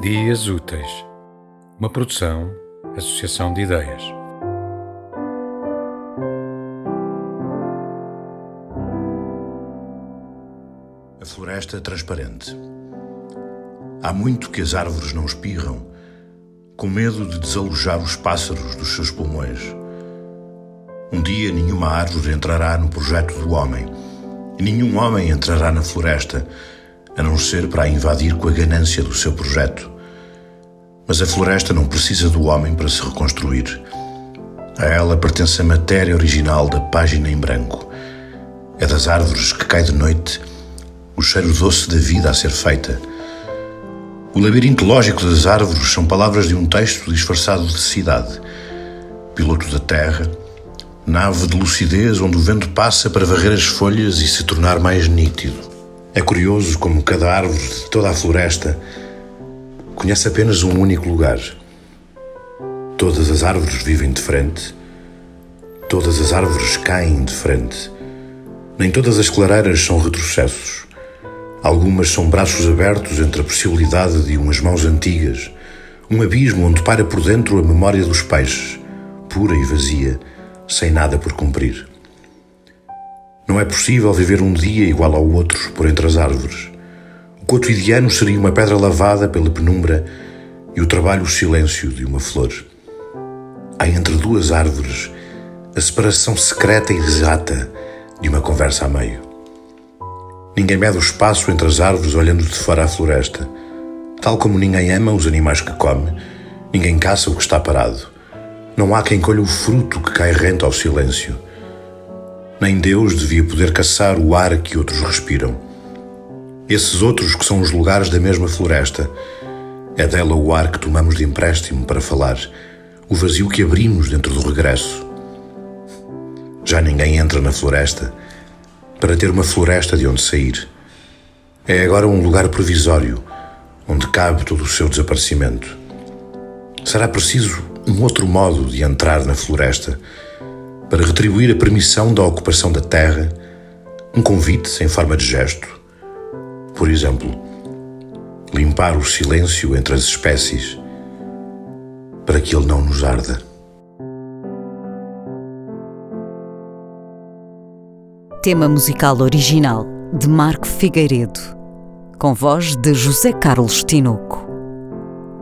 Dias Úteis, uma produção, associação de ideias. A floresta transparente. Há muito que as árvores não espirram, com medo de desalojar os pássaros dos seus pulmões. Um dia nenhuma árvore entrará no projeto do homem, e nenhum homem entrará na floresta a não ser para a invadir com a ganância do seu projeto. Mas a floresta não precisa do homem para se reconstruir. A ela pertence a matéria original da página em branco. É das árvores que cai de noite o cheiro doce da vida a ser feita. O labirinto lógico das árvores são palavras de um texto disfarçado de cidade. Piloto da terra, nave de lucidez onde o vento passa para varrer as folhas e se tornar mais nítido. É curioso como cada árvore de toda a floresta conhece apenas um único lugar. Todas as árvores vivem de frente, todas as árvores caem de frente. Nem todas as clareiras são retrocessos. Algumas são braços abertos entre a possibilidade de umas mãos antigas, um abismo onde para por dentro a memória dos peixes, pura e vazia, sem nada por cumprir. Não é possível viver um dia igual ao outro por entre as árvores. Cotidiano seria uma pedra lavada pela penumbra e o trabalho o silêncio de uma flor. Há entre duas árvores a separação secreta e exata de uma conversa a meio. Ninguém mede o espaço entre as árvores olhando de fora à floresta. Tal como ninguém ama os animais que come, ninguém caça o que está parado. Não há quem colha o fruto que cai rente ao silêncio nem Deus devia poder caçar o ar que outros respiram. Esses outros que são os lugares da mesma floresta, é dela o ar que tomamos de empréstimo para falar, o vazio que abrimos dentro do regresso. Já ninguém entra na floresta para ter uma floresta de onde sair. É agora um lugar provisório onde cabe todo o seu desaparecimento. Será preciso um outro modo de entrar na floresta para retribuir a permissão da ocupação da terra, um convite em forma de gesto. Por exemplo, limpar o silêncio entre as espécies para que ele não nos arda. Tema musical original de Marco Figueiredo, com voz de José Carlos Tinoco.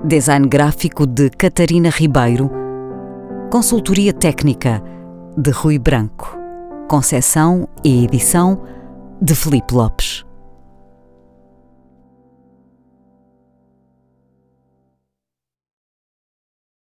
Design gráfico de Catarina Ribeiro. Consultoria técnica de Rui Branco. Concessão e edição de Felipe Lopes.